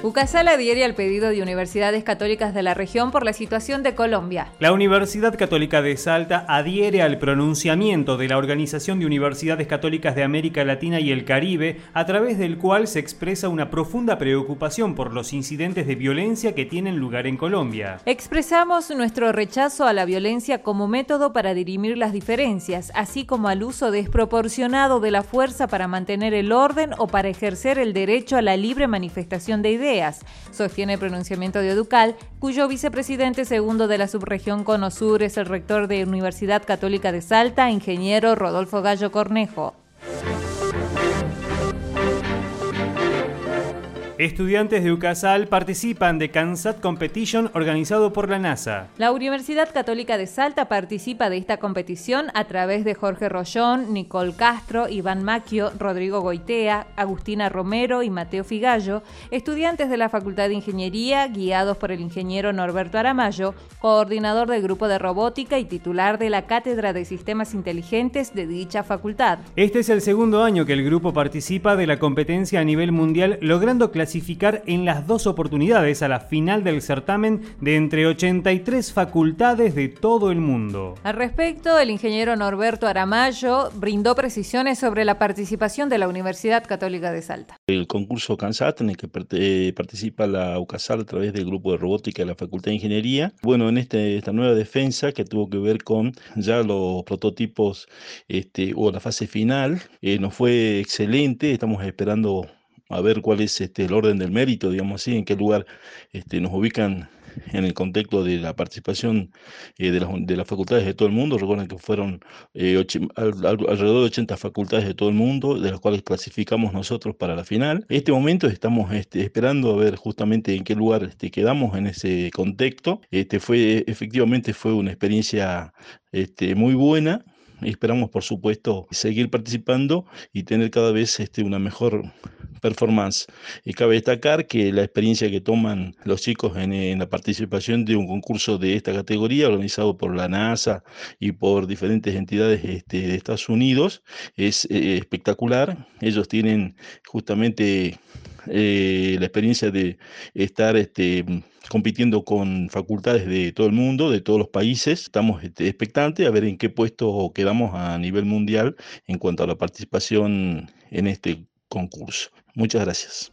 UCASAL adhiere al pedido de universidades católicas de la región por la situación de Colombia. La Universidad Católica de Salta adhiere al pronunciamiento de la Organización de Universidades Católicas de América Latina y el Caribe, a través del cual se expresa una profunda preocupación por los incidentes de violencia que tienen lugar en Colombia. Expresamos nuestro rechazo a la violencia como método para dirimir las diferencias, así como al uso desproporcionado de la fuerza para mantener el orden o para ejercer el derecho a la libre manifestación de ideas sostiene el pronunciamiento de Educal, cuyo vicepresidente segundo de la subregión Cono Sur es el rector de Universidad Católica de Salta, ingeniero Rodolfo Gallo Cornejo. Estudiantes de UCASAL participan de CANSAT Competition organizado por la NASA. La Universidad Católica de Salta participa de esta competición a través de Jorge Rollón, Nicole Castro, Iván Maquio, Rodrigo Goitea, Agustina Romero y Mateo Figallo, estudiantes de la Facultad de Ingeniería guiados por el ingeniero Norberto Aramayo, coordinador del grupo de robótica y titular de la Cátedra de Sistemas Inteligentes de dicha facultad. Este es el segundo año que el grupo participa de la competencia a nivel mundial, logrando clasificar clasificar en las dos oportunidades a la final del certamen de entre 83 facultades de todo el mundo. Al respecto, el ingeniero Norberto Aramayo brindó precisiones sobre la participación de la Universidad Católica de Salta. El concurso CANSAT en el que eh, participa la UCASAL a través del grupo de robótica de la Facultad de Ingeniería. Bueno, en este, esta nueva defensa que tuvo que ver con ya los prototipos este, o la fase final, eh, nos fue excelente. Estamos esperando a ver cuál es este, el orden del mérito, digamos así, en qué lugar este, nos ubican en el contexto de la participación eh, de, las, de, las, facultades de todo el mundo. Recuerden que fueron eh, alrededor de 80 facultades de todo el mundo, de las cuales clasificamos nosotros para la final. En este momento estamos este, esperando a ver justamente en qué lugar este, quedamos en ese contexto. Este, fue, efectivamente fue una experiencia este, muy buena esperamos, por supuesto, seguir participando y tener cada vez este, una mejor performance. Y cabe destacar que la experiencia que toman los chicos en, la participación de un concurso de esta categoría, organizado por la NASA y por diferentes entidades este, de Estados Unidos, es eh, espectacular. Ellos tienen justamente eh, la experiencia de estar este, compitiendo con facultades de todo el mundo, de todos los países. Estamos este, expectantes a ver en qué puesto quedamos a nivel mundial en cuanto a la participación en este concurso. Muchas gracias.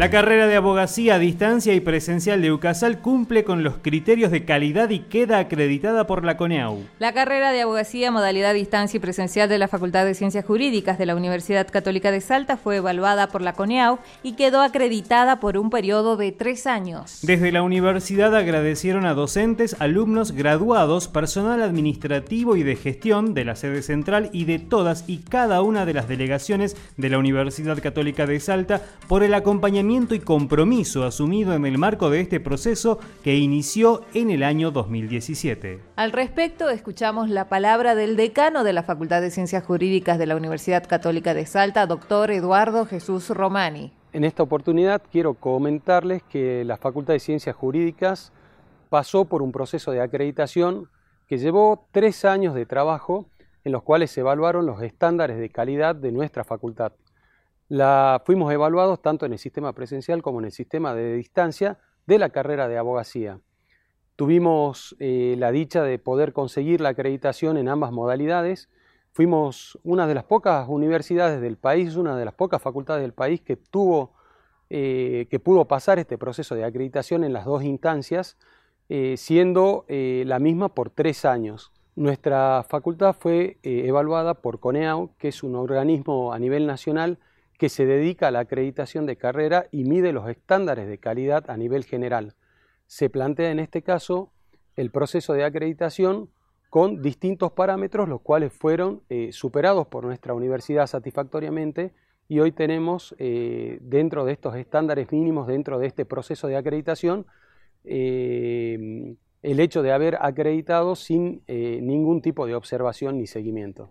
La carrera de abogacía a distancia y presencial de UCASAL cumple con los criterios de calidad y queda acreditada por la CONEAU. La carrera de abogacía modalidad distancia y presencial de la Facultad de Ciencias Jurídicas de la Universidad Católica de Salta fue evaluada por la CONEAU y quedó acreditada por un periodo de tres años. Desde la universidad agradecieron a docentes, alumnos, graduados, personal administrativo y de gestión de la sede central y de todas y cada una de las delegaciones de la Universidad Católica de Salta por el acompañamiento y compromiso asumido en el marco de este proceso que inició en el año 2017. Al respecto, escuchamos la palabra del decano de la Facultad de Ciencias Jurídicas de la Universidad Católica de Salta, doctor Eduardo Jesús Romani. En esta oportunidad quiero comentarles que la Facultad de Ciencias Jurídicas pasó por un proceso de acreditación que llevó tres años de trabajo en los cuales se evaluaron los estándares de calidad de nuestra facultad. La, fuimos evaluados tanto en el sistema presencial como en el sistema de distancia de la carrera de abogacía. Tuvimos eh, la dicha de poder conseguir la acreditación en ambas modalidades. Fuimos una de las pocas universidades del país, una de las pocas facultades del país que, tuvo, eh, que pudo pasar este proceso de acreditación en las dos instancias, eh, siendo la misma por tres años. Nuestra facultad fue evaluada por CONEAU, que es un organismo a nivel nacional que se dedica a la acreditación de carrera y mide los estándares de calidad a nivel general. Se plantea en este caso el proceso de acreditación con distintos parámetros, los cuales fueron eh, superados por nuestra universidad satisfactoriamente y hoy tenemos eh, dentro de estos estándares mínimos, dentro de este proceso de acreditación, eh, el hecho de haber acreditado sin ningún tipo de observación ni seguimiento.